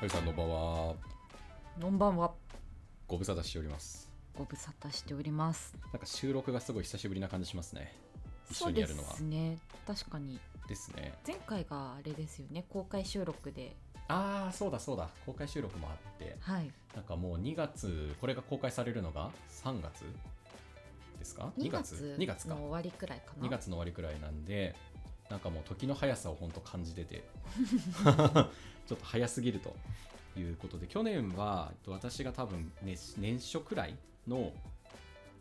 はるさんの場は。こんばんは。ご無沙汰しております。ご無沙汰しております。なんか収録がすごい久しぶりな感じしますね。一そうで緒にやるのは。すね。確かに。ですね。前回があれですよね。公開収録で。ああそうだそうだ。公開収録もあって。はい。なんかもう2月これが公開されるのが3月ですか？2月2月か。の終わりくらいかな。2月の終わりくらいなんでなんかもう時の速さを本当感じてて。ちょっと早すぎるということで去年はえっと私が多分、ね、年初くらいの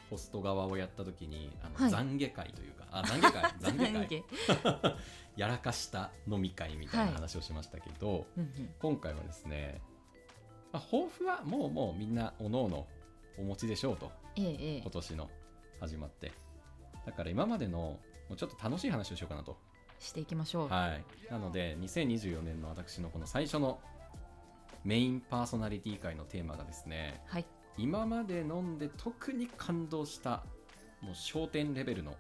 ホスト側をやった時にあの、はい。懺悔会というかあ懺悔会 懺悔会懺悔。やらかした飲み会みたいな話をしましたけど、うんうん。今回はですね、まあ、抱負はもうもうみんなおのおのお持ちでしょうとえええ今年の始まって。だから今までのもうちょっと楽しい話をしようかなと。えしていきましょう。はい。なので2024年の私のこの最初のメインパーソナリティ会のテーマがですねはい。今まで飲んで特に感動したもう焦点レベルの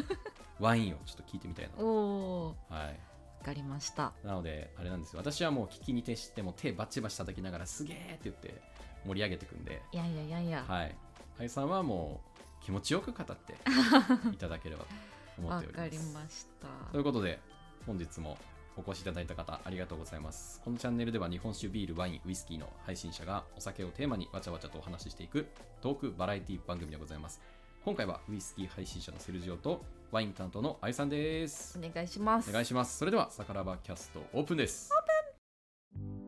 ワインをちょっと聞いてみたいなおおはい。わかりました。なのであれなんですよ。私はもう聞きに徹してもう手バチバチ叩きながらすげーって言って盛り上げていくんで。いやいやいやいや。はい。愛さんはもう気持ちよく語っていただければと 思わっております。かりました。ということで本日もお越しいただいた方ありがとうございます。このチャンネルでは日本酒ビールワインウイスキーの配信者がお酒をテーマにわちゃわちゃとお話ししていくトークバラエティ番組でございます。今回はウイスキー配信者のセルジオとワイン担当の愛さんです。お願いします。お願いします。それではサカラバキャストオープンです。い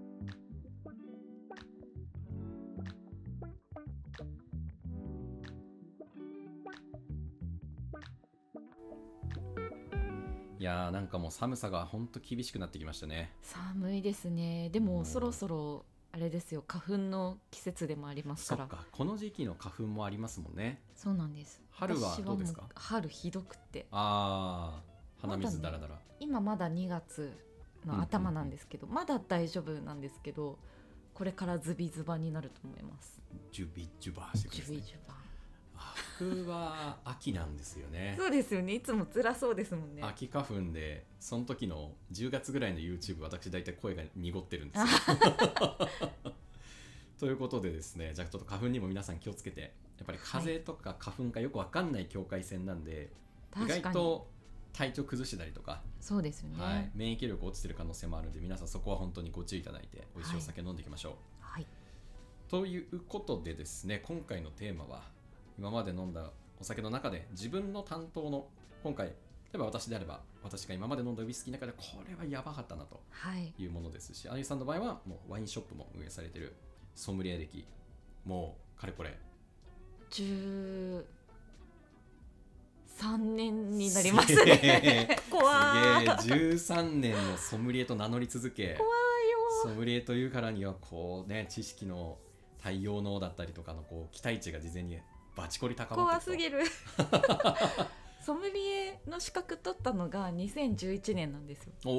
やーなんかもう寒さがほんと厳しくなってきましたね。寒いですね。でうん。もそろそろあれですよ。花粉の季節でもありますそから。っか。この時期の花粉もありますもんね。そうなんです。春は私どうですか？も春ひどくって。あー鼻水だらだら、今まだ2月の頭なんですけど、まだ大丈夫なんですけどこれからズビズバになると思います。ジュビジュバーしてくるんですねジュビジュバあ僕は秋なんですよね。そうですよね。いつも辛そうですもんね。秋花粉でその時の10月ぐらいの YouTube 私大体声が濁ってるんですよ。ということでですねじゃあちょっと花粉にも皆さん気をつけてやっぱり風邪とか花粉かよくわかんない境界線なんで、意確かに。外と体調崩してたりとか、そうですよね。はい、免疫力落ちてる可能性もあるんで皆さんそこは本当にご注意いただいて美味しいお酒飲んでいきましょう、はい。ということでですね今回のテーマは今まで飲んだお酒の中で自分の担当の今回例えば私であれば私が今まで飲んだウイスキーの中でこれはやばかったなとはい。いうものですしあゆさんの場合はもうワインショップも運営されてるソムリエ歴もうかれこれ。13年になりますね。怖いすげえ。13年のソムリエと名乗り続け怖いソよムリエというからにはこうね知識の対応能だったりとかのこう期待値が事前にバチコリ高ま怖すぎる。ソムリエの資格取ったのが2011年なんですよ。とお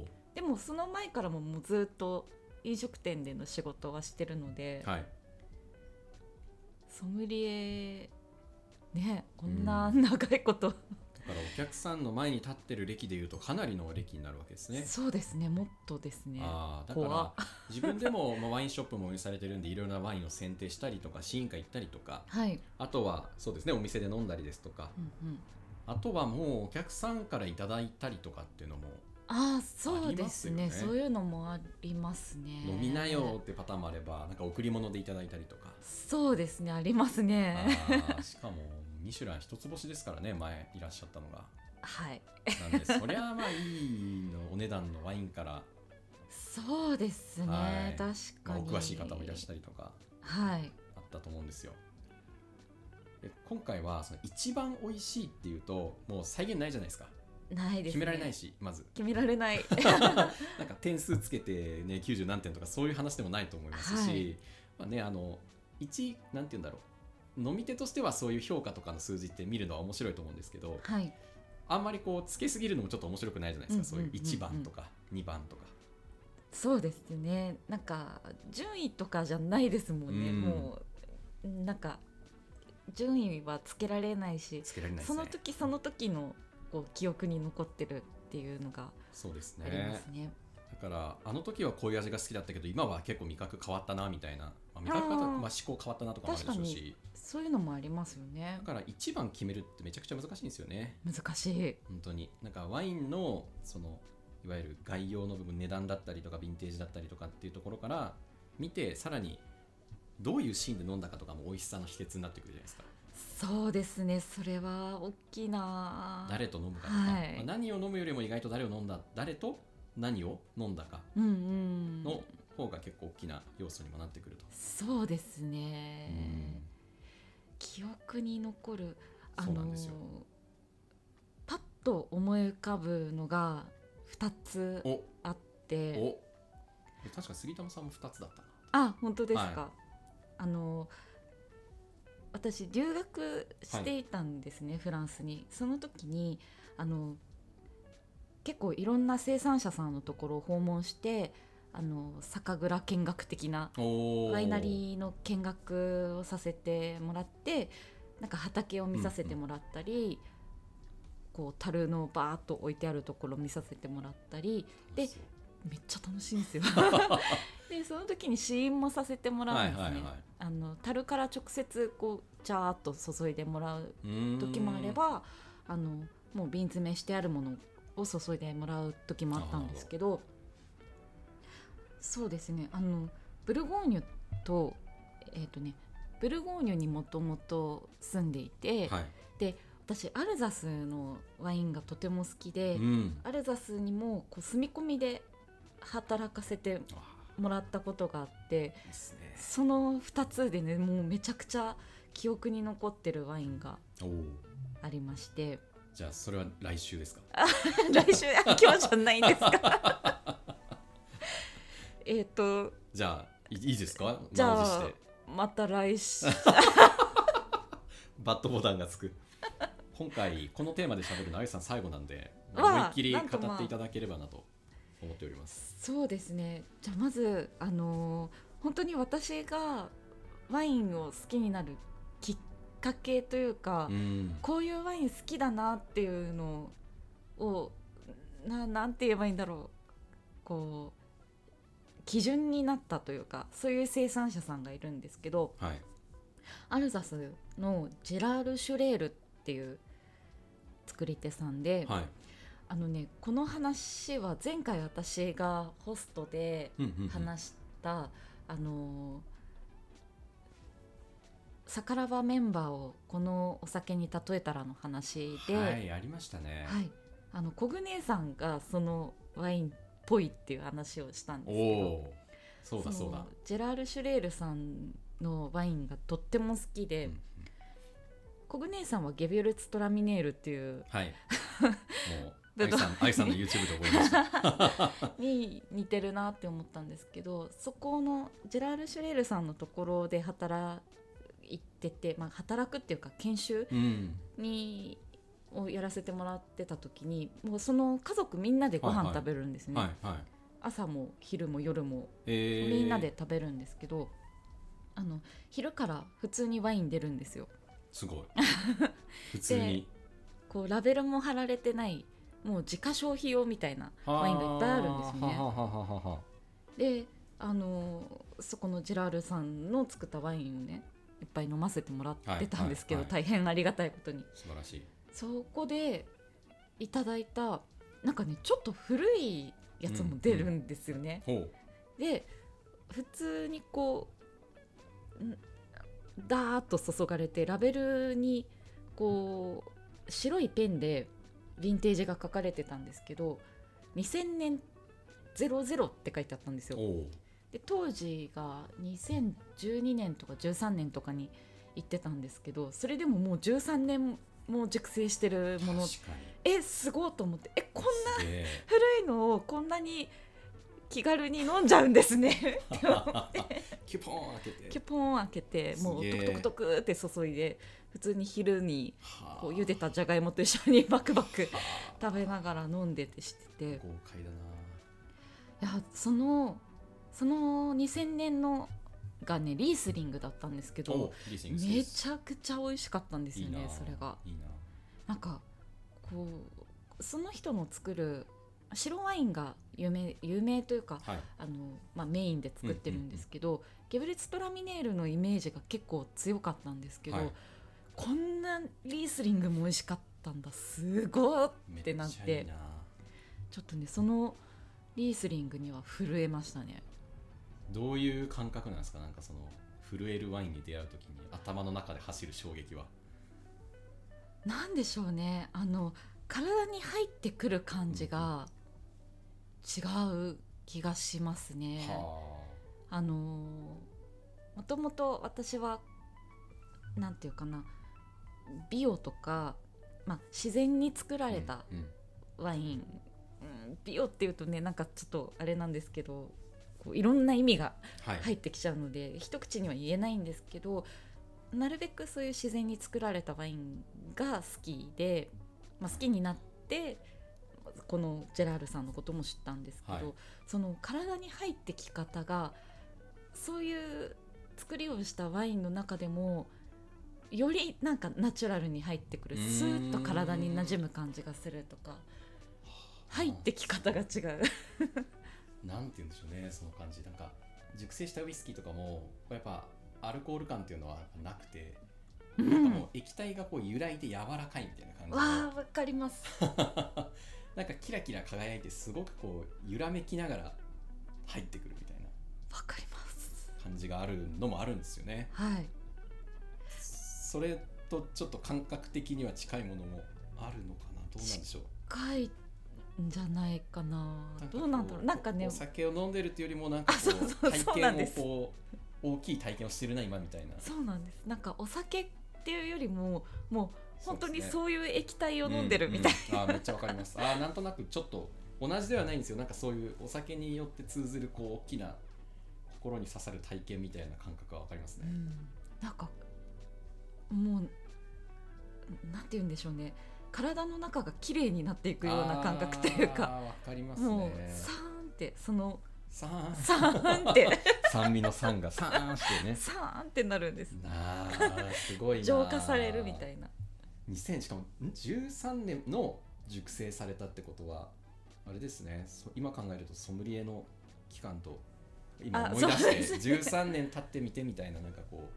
おでもその前からももうずっと飲食店での仕事はしてるので、はい。ソムリエねこんな長いこと、だからお客さんの前に立ってる歴でいうとかなりの歴になるわけですね。そうですねもっとですね。ああだか怖ら自分でもまあワインショップも運営されてるんでいろいろなワインを選定したりとか試飲会行ったりとか。はい、あとはそうですねお店で飲んだりですとか。うんうん、あとはもうお客さんからいただいたりとかっていうのもああそうですね。そういうのもありますね。飲みなよってパターンもあればなんか贈り物でいただいたりとか。そうですねありますね。しかもミシュラン一つ星ですからね前いらっしゃったのが。はい。なんでそりゃまあいいのお値段のワインから、そうですね、はい。確まあ、かにお詳しい方もいらっしゃりとか。はい。あったと思うんですよ。で今回はその一番美味しいっていうともう再現ないじゃないですか。ないです、ね、決められないしまず。決められない。なんか点数つけて、ね、90何点とかそういう話でもないと思いますし、はい。まあね、あの一なんて言うんだろう飲み手としてはそういう評価とかの数字って見るのは面白いと思うんですけどはい。あんまりこうつけすぎるのもちょっと面白くないじゃないですか、そういう1番とか2番とか。そうですよね。なんか順位とかじゃないですもんね、うん。もうなんか順位はつけられないしね。その時その時のこう記憶に残ってるっていうのがそうですありまねすね。だからあの時はこういう味が好きだったけど今は結構味覚変わったなみたいな、まあ、味覚変わったあー。まあ、思考変わったなとかもあるでしょうし。そういうのもありますよね。だから一番決めるってめちゃくちゃ難しいんですよね。難しい。本当に。なんかワインのそのいわゆる概要の部分値段だったりとかヴィンテージだったりとかっていうところから見てさらにどういうシーンで飲んだかとかも美味しさの秘訣になってくるじゃないですか。そうですね。それは大きいな誰と飲むかとか、はい。まあ何を飲むよりも意外と誰を飲んだ誰と何を？飲んだかの方が結構大きな要素にもなってくると、そうですね、記憶に残るあのパッと思い浮かぶのが2つあって確か杉玉さんも2つだったなあ本当ですか、はあの私留学していたんですね、フランスにその時にあの結構いろんな生産者さんのところを訪問してあの酒蔵見学的なワイナリーの見学をさせてもらってなんか畑を見させてもらったり、こう樽のバーッと置いてあるところを見させてもらったりでめっちゃ楽しいんですよ。でその時に試飲もさせてもらうんですね、はいはいはい。あの樽から直接こうジャーっと注いでもらう時もあればあのもう瓶詰めしてあるものを注いでもらう時もあったんですけどそうですね。あのブルゴーニュとえっ、とねブルゴーニュにもともと住んでいて、はい。私アルザスのワインがとても好きで、うん。アルザスにもこう住み込みで働かせてあ。もらったことがあってその2つでねもうめちゃくちゃ記憶に残ってるワインがありましてじゃあそれは来週ですか？来週あ今日じゃないんですか。えっとじゃあいいいですか？じゃあまた来週。バットボタンがつく。今回このテーマで喋るのあゆさん最後なんで思いっきり語っていただければなと思っております。そうですね。じゃあまずあのー本当に私がワインを好きになるきっかけというか、うん。こういうワイン好きだなっていうのをななんて言えばいいんだろう。こう基準になったというかそういう生産者さんがいるんですけどはい。アルザスのジェラール・シュレールっていう作り手さんで、はい。あのねこの話は前回私がホストでうんうんうん。話した、あのサカラバメンバーをこのお酒に例えたらの話で、はいありましたね。はい、あの小姉さんがそのワインっぽいっていう話をしたんですおけどおそうだそうだ。のジェラール・シュレールさんのワインがとっても好きで、うんうん。小姉さんはゲビュルツ・トラミネールっていうはい。もうあぶどうゆさんあゆさんの YouTube で覚えました。に似てるなって思ったんですけどそこのジェラール・シュレールさんのところで働いてて、まあ、働くっていうか研修うん。にをやらせてもらってた時にもうその家族みんなでごはいはい。飯食べるんですね、はいはい。朝も昼も夜もえーみんなで食べるんですけど、あの昼から普通にワイン出るんですよ。すごい。普通に。こうラベルも貼られてないもう自家消費用みたいなワインがいっぱいあるんですよね。ははははははであのそこのジェラールさんの作ったワインをねいっぱい飲ませてもらってたんですけど、大変ありがたいことに。素晴らしい。そこでいただいたなんかねちょっと古いやつも出るんですよね、ほう。で普通にこうんダーッと注がれてラベルにこう白いペンでヴィンテージが書かれてたんですけど2000年00って書いてあったんですよで当時が2012年とか13年とかに行ってたんですけどそれでももう13年も熟成してるもの。えすごいと思って。えこんな古いのをこんなに気軽に飲んじゃうんですね。って思ってキュポーン開けて。キュポン開けてもうトクトクトクって注いで普通に昼にはあ。こう茹でたじゃがいもと一緒にバクバク食べながら飲んでてしてて。豪快だな。いやそのその2000年のがねリースリングだったんですけどめちゃくちゃ美味しかったんですよねそれが。いいな。なんかこうその人の作る白ワインが有名有名というかはい。あの、まあ、メインで作ってるんですけど、ゲブレツトラミネールのイメージが結構強かったんですけど、はい。こんなリースリングも美味しかったんだすごいっめてなっちゃいいな。ちょっとねそのリースリングには震えましたねどういう感覚なんですか？なんかその震えるワインに出会う時に頭の中で走る衝撃は。なんでしょうね。あの体に入ってくる感じが違う気がしますね。はあ。のもともと私はなんていうかなビオとか、まあ、自然に作らあれたうんうん。ワイン、うんビオっていうとねなんかちょっとあれなんですけどこういろんな意味がはい。入ってきちゃうので一口には言えないんですけどなるべくそういう自然に作られたワインが好きで、まあ、好きになってこのジェラールさんのことも知ったんですけど、はい。その体に入ってき方がそういう作りをしたワインの中でもよりなんかナチュラルに入ってくるスーッと体に馴染む感じがするとか入ってき方が違う。なんて言うんでしょうねその感じ。なんか熟成したウイスキーとかもやっぱアルコール感っていうのはなくて、うんなんかもう液体がこう揺らいで柔らかいみたいな感じわあわかります。の なんかキラキラ輝いてすごくこう揺らめきながら入ってくるみたいな。わかります。感じがあるのもあるんですよね。はい。それとちょっと感覚的には近いものもあるのかな。どうなんでしょう。深いんじゃないかな。どうなんだろう。なんかね。お酒を飲んでるっていうよりもなんかこうそうそうう体験をこう大きい体験をしてるな今みたいな。そうなんです。なんかお酒っていうよりももう本当にそういう液体を飲んでるみたいうんうん。あーめっちゃわかります。あーなんとなくちょっと同じではないんですよ。なんかそういうお酒によって通ずるこう大きな心に刺さる体験みたいな感覚はわかりますな、ね、なんかもうなんて言うんでしょうね体の中が綺麗になっていくような感覚というか。わかりますもうねサーンってそのさーんサーンって。酸味の酸が。さーんしてね。サーンってなるんです。なあすごいな浄化されるみたいな。2000しかもん？13年の熟成されたってことはあれですね。そ今考えるとソムリエの期間と今あ思い出して13年経ってみてみたいななんかこ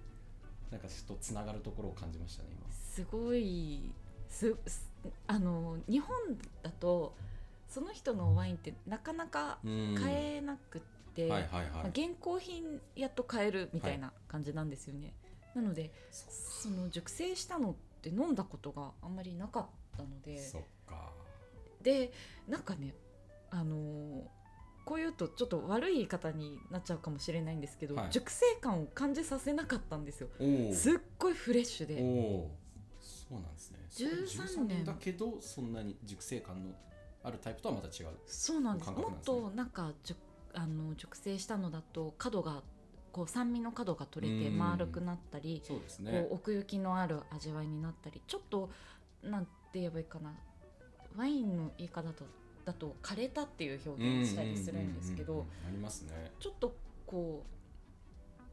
うなんかちょっとつながるところを感じましたねすごいすすあの日本だとその人のワインってなかなか買えなくって、はいはいまあはい現行品やっと買えるみたいな感じなんですよね、なのでその熟成したのって飲んだことがあんまりなかったので。そっか。でなんかねあのーこういうとちょっと悪い言い方になっちゃうかもしれないんですけど、はい。熟成感を感じさせなかったんですよ。すっごいフレッシュで。そうなんですね13年。だけどそんなに熟成感のあるタイプとはまた違う。そうなんです。もっとなんかじゅあの熟成したのだと角がこう酸味の角が取れてうん丸くなったり、そうですこねう奥行きのある味わいになったりちょっとなんて言えばいいかな。ワインの言い方だとだと枯れたっていう表現したりするんですけどありますね。ちょっとこう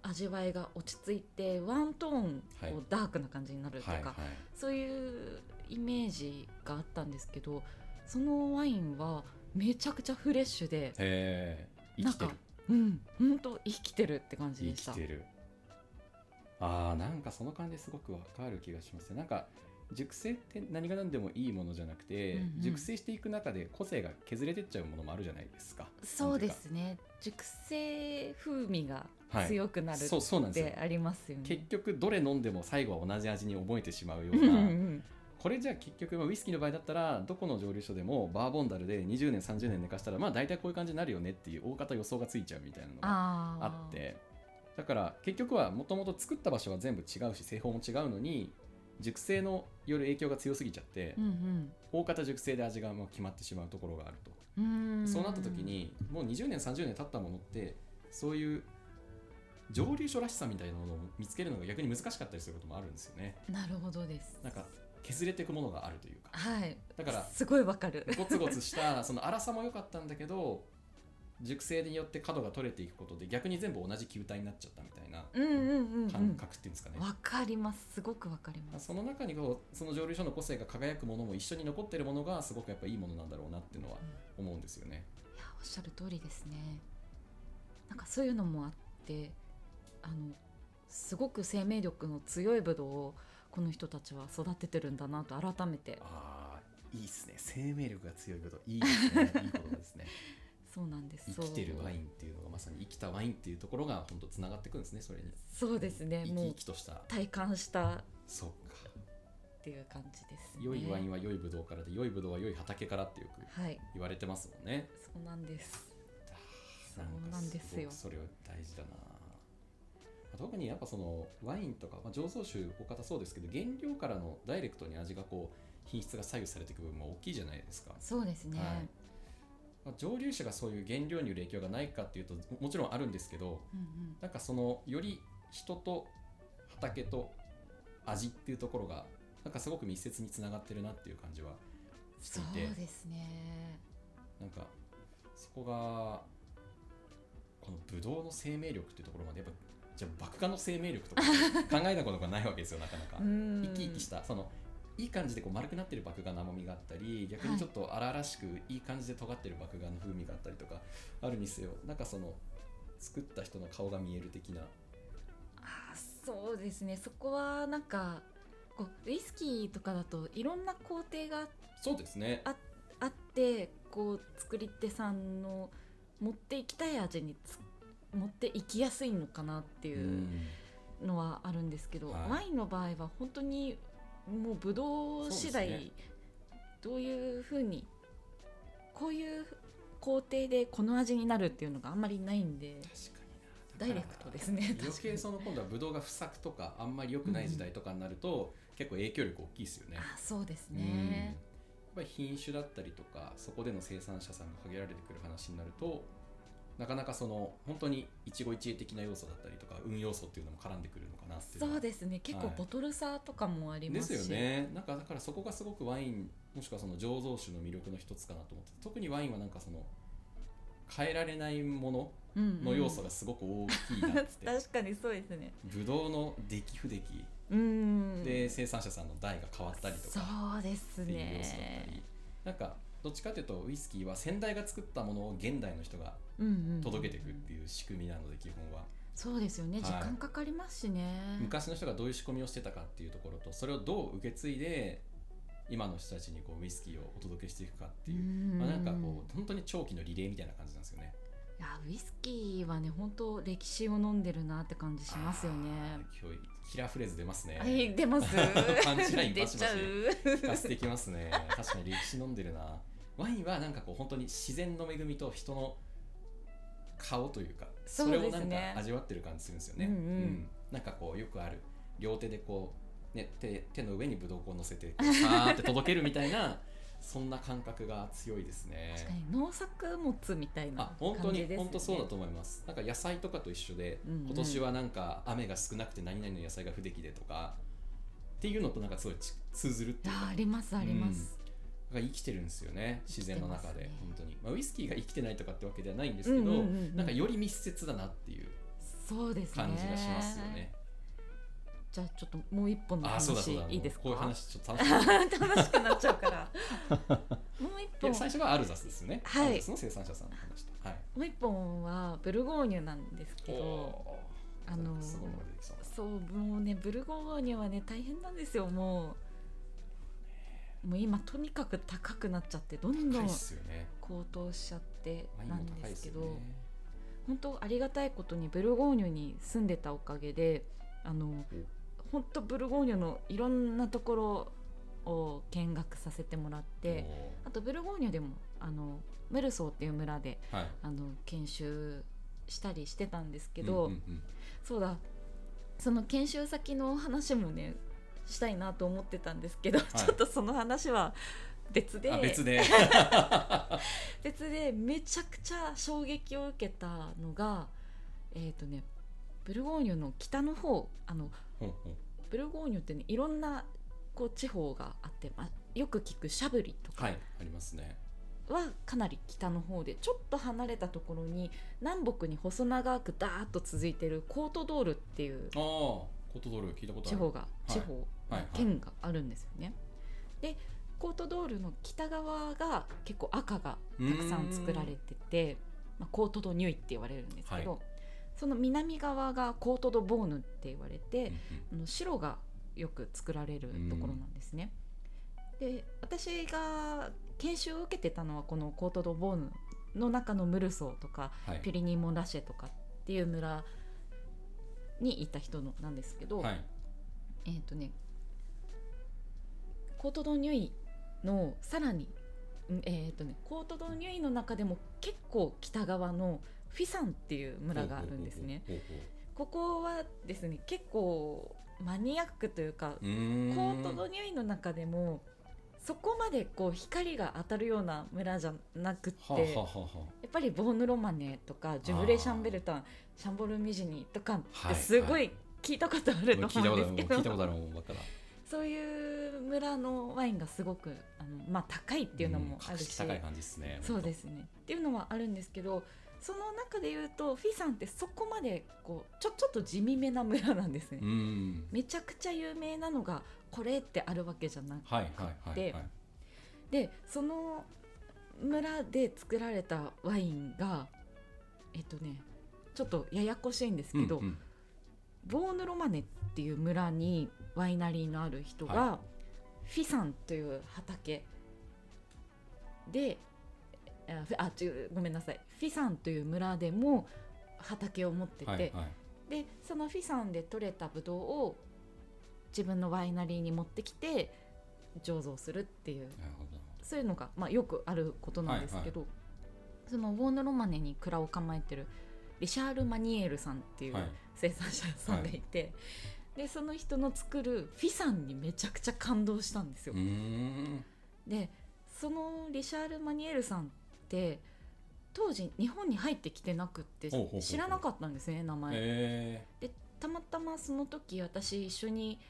味わいが落ち着いてワントーンはい。こうダークな感じになるとか、そういうイメージがあったんですけどそのワインはめちゃくちゃフレッシュでなんかうん本当生きてるって感じ生でした。きてる。あーなんかその感じすごくわかる気がしますね。なんか熟成って何が何でもいいものじゃなくて、うんうん。熟成していく中で個性が削れてっちゃうものもあるじゃないですか。そうですね熟成風味がはい強くなるそうそうなんっですよ。てありますよね。結局どれ飲んでも最後は同じ味に覚えてしまうよううんなうん。これじゃあ結局まあウイスキーの場合だったらどこの蒸留所でもバーボンダルで20年30年寝かしたらまあ大体こういう感じになるよねっていう大方予想がついちゃうみたいなのがあって。だから結局はもともと作った場所は全部違うし製法も違うのに熟成のよる影響が強すぎちゃって、うん大方熟成で味がもう決まってしまうところがあると、そうなった時にもう20年30年経ったものってそういう蒸留所らしさみたいなものを見つけるのが逆に難しかったりすることもあるんですよねなるほどです。なんか削れていくものがあるというかはい。だからすごいわかる。ゴツゴツしたその粗さも良かったんだけど熟成によって角が取れていくことで逆に全部同じ球体になっちゃったみたいなうんうんうんうん。感覚っていうんですかね、わかります。すごくわかります。その中にこうその蒸留所の個性が輝くものも一緒に残ってるものがすごくやっぱいいものなんだろうなっていうのは思うんですよね。いやおっしゃる通りですね。なんかそういうのもあってあのすごく生命力の強いブドウをこの人たちは育ててるんだなと改めて。ああいいですね。生命力が強いこといいですね。いいことですね そうなんです。生きてるワインンっていうのがまさに生きたワインっていうところが本当つながってくるんですねそれに。そうですね。生きもう生きとした。体感した。っそうか。ていう感じですね。良いワインは良いブドウからで良いブドウは良い畑からってよくはい。言われてますもんね。そうなんです。なそうなんですよ。それは大事だな。特にやっぱそのワインとか、まあ、醸造酒お方そうですけど原料からのダイレクトに味がこう品質が左右されていく部分も大きいじゃないですか、そうですね、はいまあ、蒸留酒がそういう原料による影響がないかっていうとももちろんあるんですけどうんうん。なんかそのより人と畑と味っていうところがなんかすごく密接につながってるなっていう感じはしてそいうてですね。なんかそこがこのブドウの生命力っていうところまでやっぱじゃあ麦芽の生命力とか考えたことがないわけですよなかなか。うん。生き生きしたそのいい感じでこう丸くなってる麦芽の甘みがあったり逆にちょっと荒々しくいい感じで尖ってる麦芽の風味があったりとかあるにせよなんかその作った人の顔が見える的な。あーそうですね。そこはなんかこうウイスキーとかだといろんな工程がそうですね。ああってこう作り手さんの持っていきたい味につ持っていきやすいのかなっていうのはあるんですけど、はい。ワインの場合は本当にもうブドウ次第、どういうふうにこういう工程でこの味になるっていうのがあんまりないんで確かにな。ダイレクトですね。余計その今度はブドウが不作とかあんまり良くない時代とかになると、結構影響力大きいですよね。あそうですうん。ね、やっぱり品種だったりとかそこでの生産者さんが限られてくる話になるとなかなかその本当に一期一会的な要素だったりとか運要素っていうのも絡んでくるのかなっていうそうですね。結構はい。ボトル差とかもありでますし。すよね。なんかだからそこがすごくワインもしくはその醸造酒の魅力の一つかなと思って特にワインはなんかその変えられないものうんうんの要素がすごく大きいなって、確かにそうですね。ブドウの出来不出来。うん。で生産者さんの代が変わったりとか。そうですっていう要素だったり。ねなんかどっちかというとウイスキーは先代が作ったものを現代の人が届けていくっていう仕組みなので基本は。そうですよね。はい。時間かかりますしね、昔の人がどういう仕込みをしてたかっていうところとそれをどう受け継いで今の人たちにこうウイスキーをお届けしていくかっていう、うんまあ、なんかこう本当に長期のリレーみたいな感じなんですよね。いやウイスキーはね本当歴史を飲んでるなって感じしますよね。今日キラーフレーズ出ますね。はい出ます。パンチライン出ちゃう。聞かせてきますね。確かに歴史飲んでるな。ワインはなんかこう本当に自然の恵みと人の顔というかそれをなんか味わってる感じするんですよね。うんうん。なんかこうよくある両手でこう、ね、手手の上にブドウ粉を乗せてこうさーって届けるみたいな そんな感覚が強いですね。確かに農作物みたいなあ本当に感じですよね。本当そうだと思います。なんか野菜とかと一緒で、うんうん。今年はなんか雨が少なくて何々の野菜が不出来でとかっていうのとなんかすごいち通ずるっていうか。ありますあります、が生きてるんですよね自然の中で、ね。本当に、まあ、ウイスキーが生きてないとかってわけではないんですけど、うんうんうんうん。なんかより密接だなっていうそうですね。感じがしますよね。じゃあちょっともう一本の話いいですか？こういう話ちょっと楽しみ。楽しくなっちゃうから。もう一い本や最初はアルザスですよね、はい。アルザスの生産者さんの話。とはい。もう一本はブルゴーニュなんですけどあのそうもうねブルゴーニュはね大変なんですよもうもう今とにかく高くなっちゃってどんどん高騰しちゃってなんですけどね。本当ありがたいことにブルゴーニュに住んでたおかげであの本当ブルゴーニュのいろんなところを見学させてもらってあとブルゴーニュでもあのメルソーっていう村ではい。あの研修したりしてたんですけど、そうだ。その研修先の話もねしたいなと思ってたんですけど、い。ちょっとその話は別で。あ別で。別でめちゃくちゃ衝撃を受けたのがえっ、とねブルゴーニュの北の方あのブルゴーニュってねいろんなこう地方があって、まあ、よく聞くシャブリとか、はいありますね。はかなり北の方でちょっと離れたところに南北に細長くダーッと続いてるコートドールっていうああコートドール聞いたことある。地方が、い地方、はいはい県があるんですよね。でコートドールの北側が結構赤がたくさん作られてて、まあ、コートドニュイって言われるんですけど、はい。その南側がコートドボーヌって言われうんて、うん。あの白がよく作られるところなんですね。で私が研修を受けてたのはこのコート・ド・ボーヌの中のムルソーとかはい。ピュリニー・モンラシェとかっていう村にいた人のなんですけど、はい。えっ、とねコート・ド・ニュイのさらにうんえっ、とねコート・ド・ニュイの中でも結構北側のフィサンっていう村があるんですね。ここはですね結構マニアックというかコートの匂いの中でもそこまでこう光が当たるような村じゃなくって、はあはやっぱりボーヌ・ロマネとかジュブレ・シャンベルタンシャンボル・ミジニとかはいってすごい聞いたことあると思ううんですけど、聞いたことあるもんばっかだそういう村のワインがすごくあの、まあ、高いっていうのもある格し、式高い感じですねそうですね。っていうのはあるんですけどその中で言うとフィさんってそこまでこうちょちょっと地味めな村なんですね。うん。めちゃくちゃ有名なのがこれってあるわけじゃなくはいはいはいではいでその村で作られたワインがえっとねちょっとややこしいんですけど、うんうん。ボーヌ・ロマネっていう村にワイナリーのある人が、はフィサンという畑であごめんなさい。フィサンという村でも畑を持ってて、はいはい。でそのフィサンで採れたブドウを自分のワイナリーに持ってきて醸造するっていうそういうのが、まあ、よくあることなんですけど、そのウォーヌ・ロマネに蔵を構えてるリシャール・マニエールさんっていうはい。生産者さんがいて、でその人の作るフィサンにめちゃくちゃ感動したんですよ。でそのリシャール・マニエールさんって当時日本に入ってきてなくって知らなかったんですね名前。えでたまたまその時私一緒に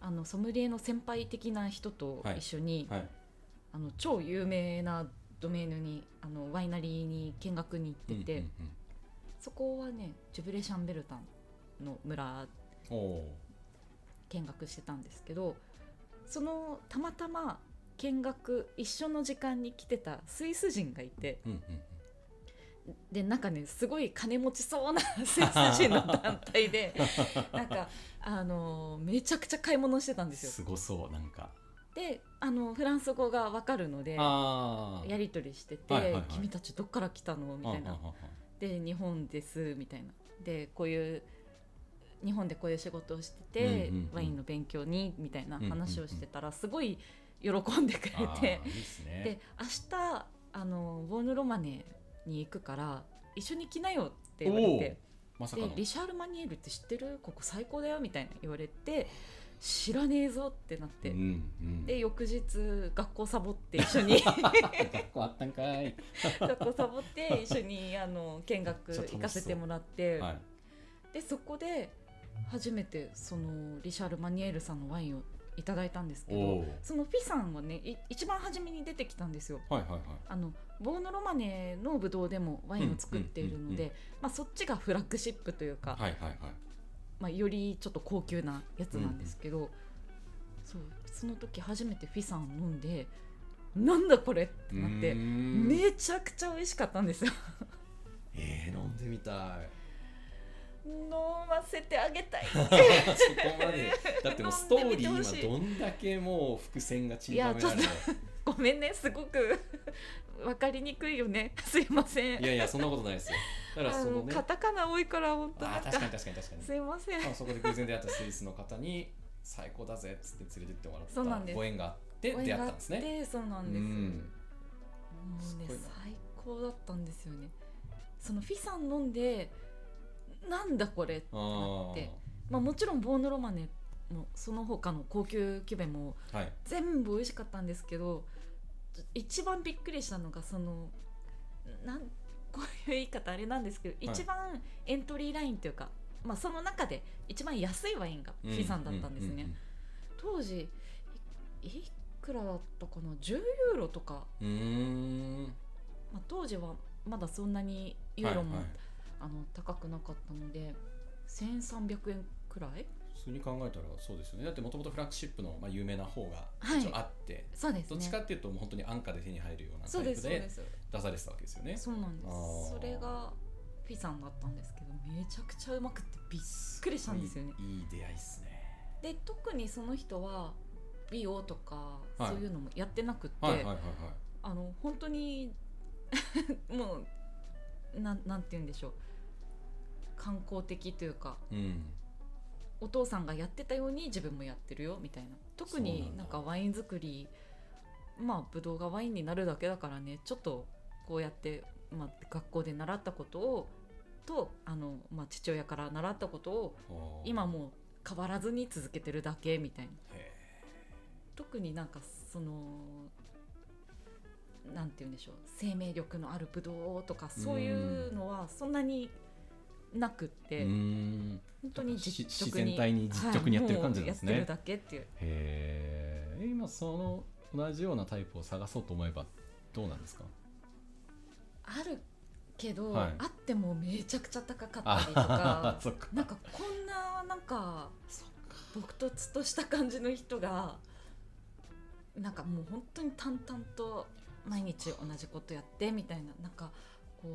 あのソムリエの先輩的な人とはい。一緒に、ーはい。あの超有名なドメーヌにあのワイナリーに見学に行ってて、そこはねジュブレ・シャンベルタンの村見学してたんですけどそのたまたま見学一緒の時間に来てたスイス人がいてうんうんでなんかねすごい金持ちそうな スイス人の団体で なんかあのめちゃくちゃ買い物してたんですよ。すごそうなんか。であのフランス語がわかるのでやり取りしてて、はいはいはい。君たちどっから来たの?」みたいな。で日本ですみたいな。でこういう日本でこういう仕事をしてて、うんうんうん。ワインの勉強にみたいなうんうんうん。話をしてたらすごい喜んでくれて。いいですね。で明日あのボーヌ・ロマネに行くから一緒に来なよって言われて。までリシャール・マニエルって知ってる？ここ最高だよみたいな言われて知らねえぞってなって、うんうん。で翌日学校サボって一緒に。学校あったんかい。学校サボって一緒にあの見学行かせてもらって、はい。でそこで初めてそのリシャール・マニエールさんのワインをいただいたんですけどそのフィさんはねい一番初めに出てきたんですよ。はいはい。はいあのボーノ・ロマネのブドウでもワインを作っているのうんうんうんでまあそっちがフラッグシップというか、はいはいはい。まあ、よりちょっと高級なやつなんですけど、そうその時初めてフィさんを飲んでなんだこれってなってめちゃくちゃ美味しかったんですよ。えー、飲んでみたい飲ませてあげたい。そこまで。だってもうストーリー今どんだけもう伏線が散りばめられごめんね。すごく分かりにくいよね。すいません。いやいやそんなことないですよ。だからあそのね。のカタカナ多いから本当な確かに確かに確かに。すいません。まあそこで偶然出会ったスイスの方に最高だぜっつって連れてってもらそうなんです。ったご縁があって出会ったんですね。でそうなんです、うん。もうね最高だったんですよね。そのフィさん飲んでなんだこれってあなーって。まあもちろんボーノロマネもその他の高級キュベもはい。全部美味しかったんですけど一番びっくりしたのがそのなんこういう言い方あれなんですけど、はい。一番エントリーラインというか、まあ、その中で一番安いワインがフィさんだったんですね、うんうん当時いいくらだったかな？10ユーロとか。まあ、当時はまだそんなにユーロも、はいはいあの高くなかったので1300円くらい？普通に考えたらそうですよね。だってもともとフラッグシップの、まあ、有名な方があって、そうですね。どっちかっていうともう本当に安価で手に入るようなタイプで出されてたわけですよね。そうなんです。それがフィさんだったんですけどめちゃくちゃうまくてびっくりしたんですよね。いいいい出会いっすね。で特にその人は美容とかはい。そういうのもやってなくって、はいはいはいはい。あの本当に もうなんなんて言うんでしょう観光的というかうん。お父さんがやってたように自分もやってるよみたいな。特になんかワイン作りまあブドウがワインになるだけだからね。ちょっとこうやって、まあ、学校で習ったことをとあの、まあ、父親から習ったことを今も変わらずに続けてるだけみたいな。へ特になんかそのなんて言うんでしょう。生命力のあるブドウとかそういうのはそんなになくって、本当に自然体に実直にやってる感じなんですね。はいやってるだけっていう。へえ今その同じようなタイプを探そうと思えばどうなんですか？あるけど、はい。あってもめちゃくちゃ高かったりとか なんかこんななんか朴突とした感じの人がなんかもう本当に淡々と毎日同じことやってみたいななんかこう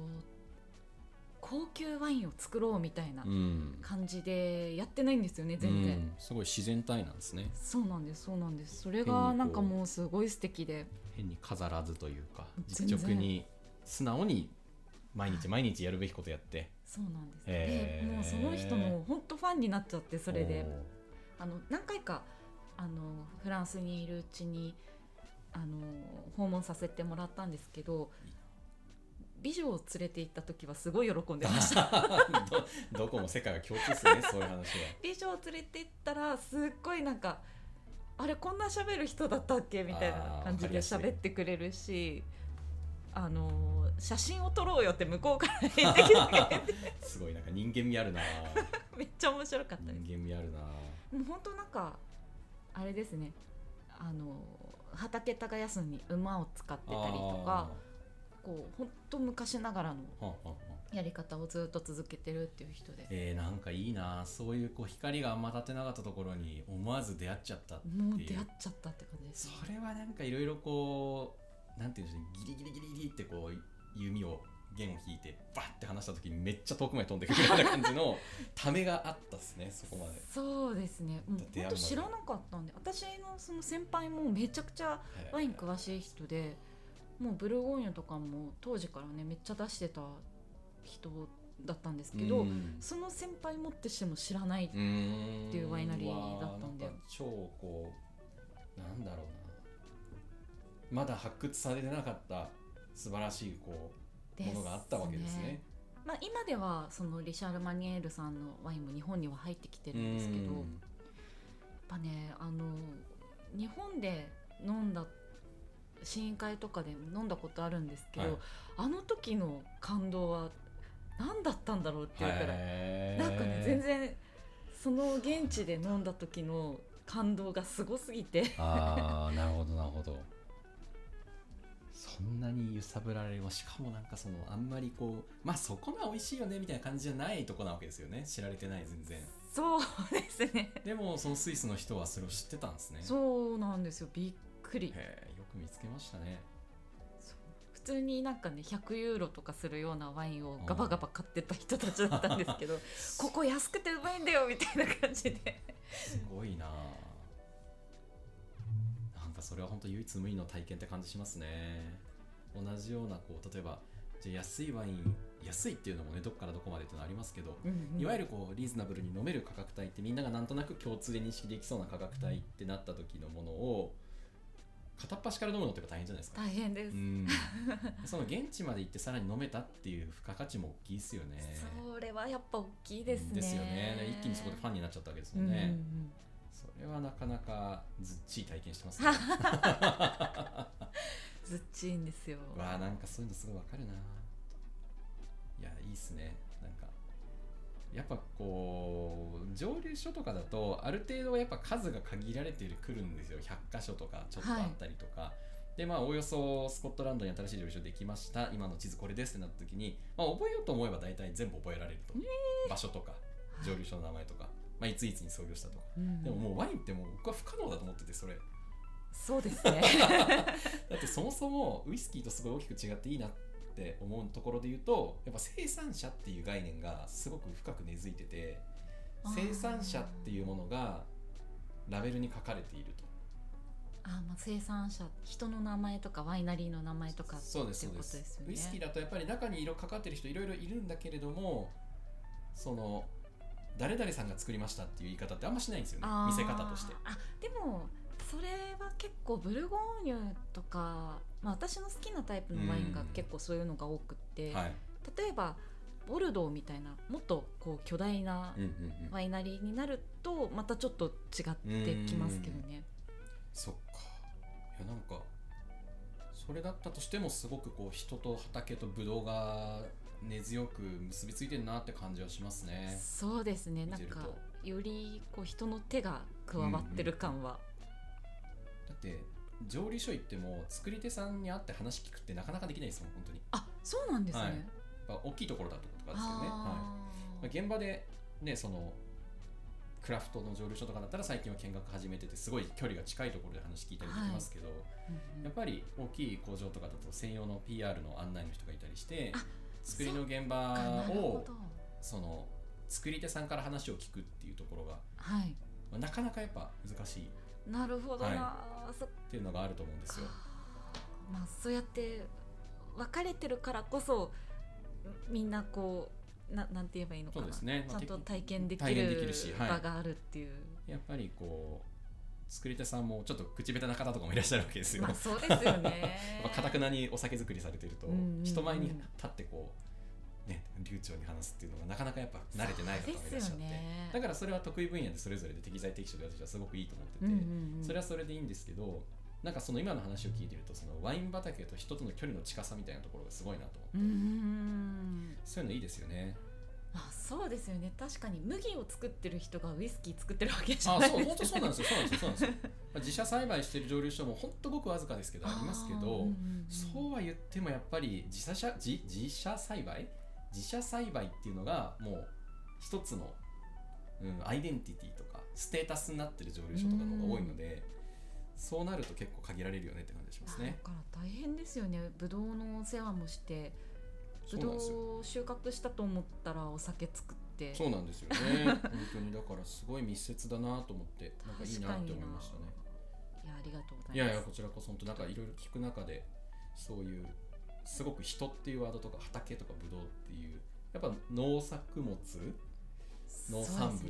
高級ワインを作ろうみたいなうん。感じでやってないんですよね全然、うん。すごい自然体なんですね。そうなんですそうなんです。それがなんかもうすごい素敵で。変に飾らずというか実直に素直に毎日 毎日やるべきことやって。そうなんです、へー。でもうその人の本当ファンになっちゃってそれで。あの何回かあのフランスにいるうちにあの訪問させてもらったんですけど美女を連れて行った時はすごい喜んでました。どどこも世界が共通ですねそういう話は。美女を連れて行ったらすっごいなんかあれこんな喋る人だったっけみたいな感じで喋ってくれるしあの写真を撮ろうよって向こうから言ってきてくれて。すごいなんか人間味あるな。めっちゃ面白かったです。人間味あるな。もう本当なんかあれですね。あの畑耕すのに馬を使ってたりとかこう本当昔ながらのやり方をずっと続けてるっていう人で。えー、なんかいいな。そういうこう光があんま当てなかったところに思わず出会っちゃったっていう。もう出会っちゃったって感じですね。それはなんかいろいろこうなんていうんでしょうね。ギリギリギリギリってこう弓を弦を引いてバッて離した時にめっちゃ遠くまで飛んでくるような感じの ためがあったっすねそこまで。そうですね。もう本当知らなかったんで私のその先輩もめちゃくちゃワイン詳しい人でもうブルゴーニュとかも当時からねめっちゃ出してた人だったんですけど、うん。その先輩もってしても知らない、っていうワイナリーだったんで。超こうなんだろうな。まだ発掘されてなかった素晴らしいこうものがあったわけですね。まあ、今ではそのリシャール・マニエールさんのワインも日本には入ってきてるんですけどやっうんぱねあの日本で飲んだ試飲会とかで飲んだことあるんですけど、はい。あの時の感動は何だったんだろうっていうくらなんかね全然その現地で飲んだ時の感動がすごすぎて。ああなるほどなるほど。そんなに揺さぶられる。しかもなんかそのあんまりこうまあそこが美味しいよねみたいな感じじゃないとこなわけですよね。知られてない全然。そうですね。でもそのスイスの人はそれを知ってたんですね。そうなんですよ。びっくり。へえよく見つけましたね。普通になんかね100ユーロとかするようなワインをガバガバ買ってた人たちだったんですけど ここ安くてうまいんだよみたいな感じで。すごいな。なんかそれは本当唯一無二の体験って感じしますね。同じようなこう例えばじゃあ安いワイン安いっていうのもねどっからどこまでっていうのはありますけど、いわゆるるこうリーズナブルに飲める価格帯ってみんながなんとなく共通で認識できそうな価格帯ってなった時のものを片っ端から飲むのって大変じゃないですか。大変です、うん、その現地まで行ってさらに飲めたっていう付加価値も大きいですよね。それはやっぱ大きいですねですよね。一気にそこでファンになっちゃったわけですうんうんんうもね。んそれはなかなかずっちい体験してますね。ずっちいんですよわあなんかそういうのすごいわかるな。いやいいっすね。なんかやっぱこう蒸留所とかだとある程度やっぱ数が限られてくるんですよ。100箇所とかちょっとあったりとか。ででまあおおよそスコットランドに新しい上流所できました。今の地図これですってなった時に、まあ、覚えようと思えば大体全部覚えられると、場所とか蒸留所の名前とか、まあ、いついつに創業したとか、うん。でももうワインってもう僕は不可能だと思っててそれ。そうですね。だってそもそもウイスキーとすごい大きく違っていいなって思うところで言うとやっぱ生産者っていう概念がすごく深く根付いてて生産者っていうものがラベルに書かれていると。あまあ生産者人の名前とかワイナリーの名前とかそうですってそうですことです。よねウイスキーだとやっぱり中に色かかってる人いろいろいるんだけれどもその誰々さんが作りましたっていう言い方ってあんましないんですよね。見せ方として。あでもそれは結構ブルゴーニュとか、まあ、私の好きなタイプのワインがうん結構そういうのが多くって、はい。例えばボルドーみたいなもっとこう巨大なうんうんうん。ワイナリーになるとまたちょっと違ってきますけどね。そっか。いやなんかそれだったとしてもすごくこう人と畑とブドウが根強く結びついてるなって感じはしますね。そうですね。なんかよりこう人の手が加わってる感は、だって蒸留所行っても作り手さんに会って話聞くってなかなかできないですもん本当に。あそうなんですね。はい。やっぱ大きいところだとかですけどね、はい。あまあ、現場でねそのクラフトの蒸留所とかだったら最近は見学始めててすごい距離が近いところで話聞いたりできますけど、ーうんうん。やっぱり大きい工場とかだと専用の PR の案内の人がいたりしてあ作りの現あ場をど。その作り手さんから話を聞くっていうところが、はい。まあなかなかやっぱ難しいっなるほどな、はそていうのがあると思うんですよ。まあそうやって分かれてるからこそみんなこうななんて言えばいいのかな。そうですね。ちゃんと体験でき体験できるるしはい。場があるっていう、やっぱりこう作り手さんもちょっと口下手な方とかもいらっしゃるわけですよ。まあそうですよね。かたくなにお酒作りされてると、うんうんうん。人前に立ってこうね流暢に話すっていうのがなかなかやっぱ慣れてない方がいらっしゃって、ね。だからそれは得意分野でそれぞれで適材適所で私はすごくいいと思ってて、うんうんうん。それはそれでいいんですけどなんかその今の話を聞いてるとそのワイン畑と人との距離の近さみたいなところがすごいなと思って、うーんそういうのいいですよね。あそうですよね。確かに麦を作ってる人がウイスキー作ってるわけじゃあないそう本当そうなんすですよ。そうなんですよ。そうなんですよ。まあ自社栽培してる蒸留所も本当ごくわずかですけどありますけど、そうは言ってもやっぱり自社社自自社栽培自社栽培っていうのがもう一つの、うん、アイデンティティとかステータスになってる蒸留所とかの方が多いので、そうなると結構限られるよねって感じしますね。だから大変ですよね。ブドウのお世話もしてブドウを収穫したと思ったらお酒作って。そうなんですよね。本当にだからすごい密接だなと思ってなんかいいなって思いましたね。いやありがとうございます。いやいやこちらこそ本当なんかいろいろ聞く中でそういうすごく人っていうワードとか畑とかブドウっていうやっぱ農作物農産物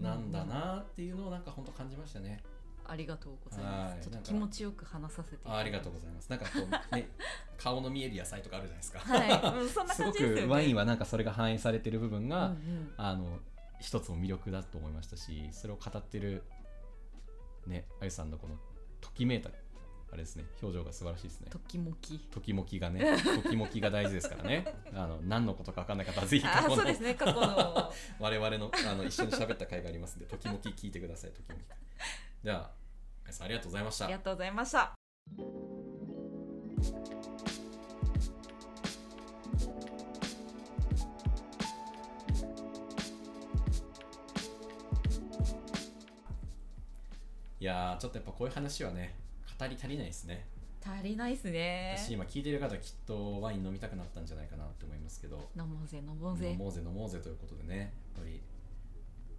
なんだなっていうのをなんか本当感じましたね。ありがとうございます。ちょっと気持ちよく話させてあありがとうございます。なんかこうね 顔の見える野菜とかあるじゃないですか。はい、うん、そんなすご感じですよね。くワインはなんかそれが反映されてる部分が、うんうん。あの一つの魅力だと思いましたしそれを語ってるねあゆさんのこのときめいたあれですね表情が素晴らしいですね。ときもきときもきがね、ときもきが大事ですからね。あの何のことか分かんなかったらぜひ過あ去のそうですね過去の 我々のあの一緒に喋った回がありますんで、ときもき聞いてください。ときもき。じゃあ、皆さんありがとうございましたあり。がとうございましたいやー、ちょっとやっぱこういう話はね、語り足りないですね。足りないですね。私今聞いてる方きっとワイン飲みたくなったんじゃないかなって思いますけど、飲もうぜ飲もうぜ。飲もうぜ飲もうぜということでね、やっぱり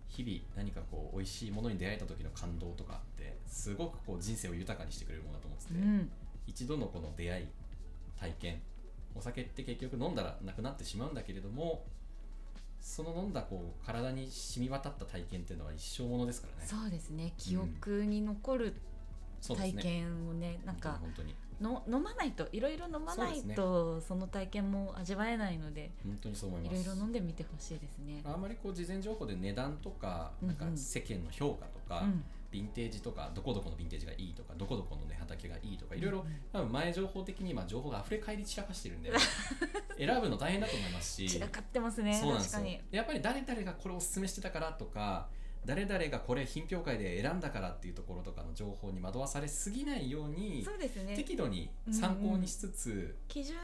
日々何かこう美味しいものに出会えた時の感動とかってすごくこう人生を豊かにしてくれるものだと思ってて、うん。一度のこの出会い体験お酒って結局飲んだらなくなってしまうんだけれどもその飲んだこう体に染み渡った体験っていうのは一生ものですからね。そうですね。記憶に残る体験をねなんか本当にの飲まないといろいろ飲まないとその体験も味わえないので本当にそう思いいます。ろいろ飲んでみてほしいですね。あんまりこう事前情報で値段とかなんかうん。うん世間の評価とか、うん。ヴィンテージとかどこどこのヴィンテージがいいとかどこどこのね畑がいいとかいろいろうんうん多分前情報的に今情報が溢れ返り散らかしてるんで 選ぶの大変だと思いますし。散らかってますね確かに。やっぱり誰々がこれをおすすめしてたからとか誰々がこれ品評会で選んだからっていうところとかの情報に惑わされすぎないようにそうですね。適度に参考にしつつ、基準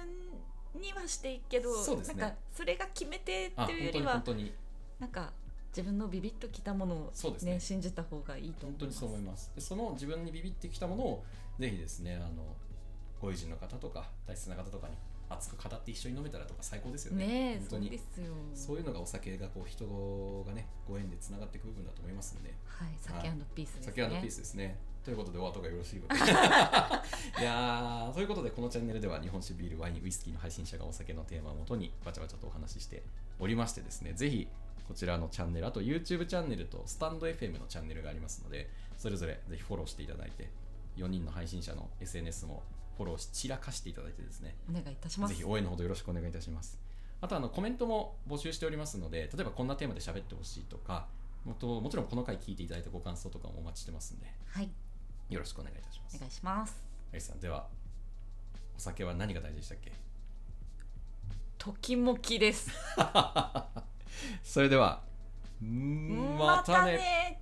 にはしていいけどそうですね。なんかそれが決めてっあていうよ本当りはに本当に。なんか自分のビビッときたものをねね。信じた方がいいと思います。本当にそう思います。でその自分にビビってきたものをぜひですねあのご友人の方とか大切な方とかに熱く語って一緒に飲めたらとか最高ですよね。ねえ本当に。そうですよ。そういうのがお酒がこう人がねご縁でつながっていく部分だと思いますんで。はい酒ピースですね。酒ピースですね。ということでお後がよろしいようで。いやーということでこのチャンネルでは日本酒ビールワインウイスキーの配信者がお酒のテーマをもとにバチャバチャとお話ししておりましてですねぜひこちらのチャンネルあと YouTube チャンネルとスタンド FM のチャンネルがありますのでそれぞれぜひフォローしていただいて4人の配信者の SNS もフォローし散らかしていただいてですね。お願いいたします。ぜひ応援のほどよろしくお願いいたします。あとあのコメントも募集しておりますので、例えばこんなテーマで喋ってほしいとか、もともちろんこの回聞いていただいたご感想とかもお待ちしてますので、はい。よろしくお願いいたします。お願いします。アリスさん、では、お酒は何が大事でしたっけ？ときもきです。それでは、またね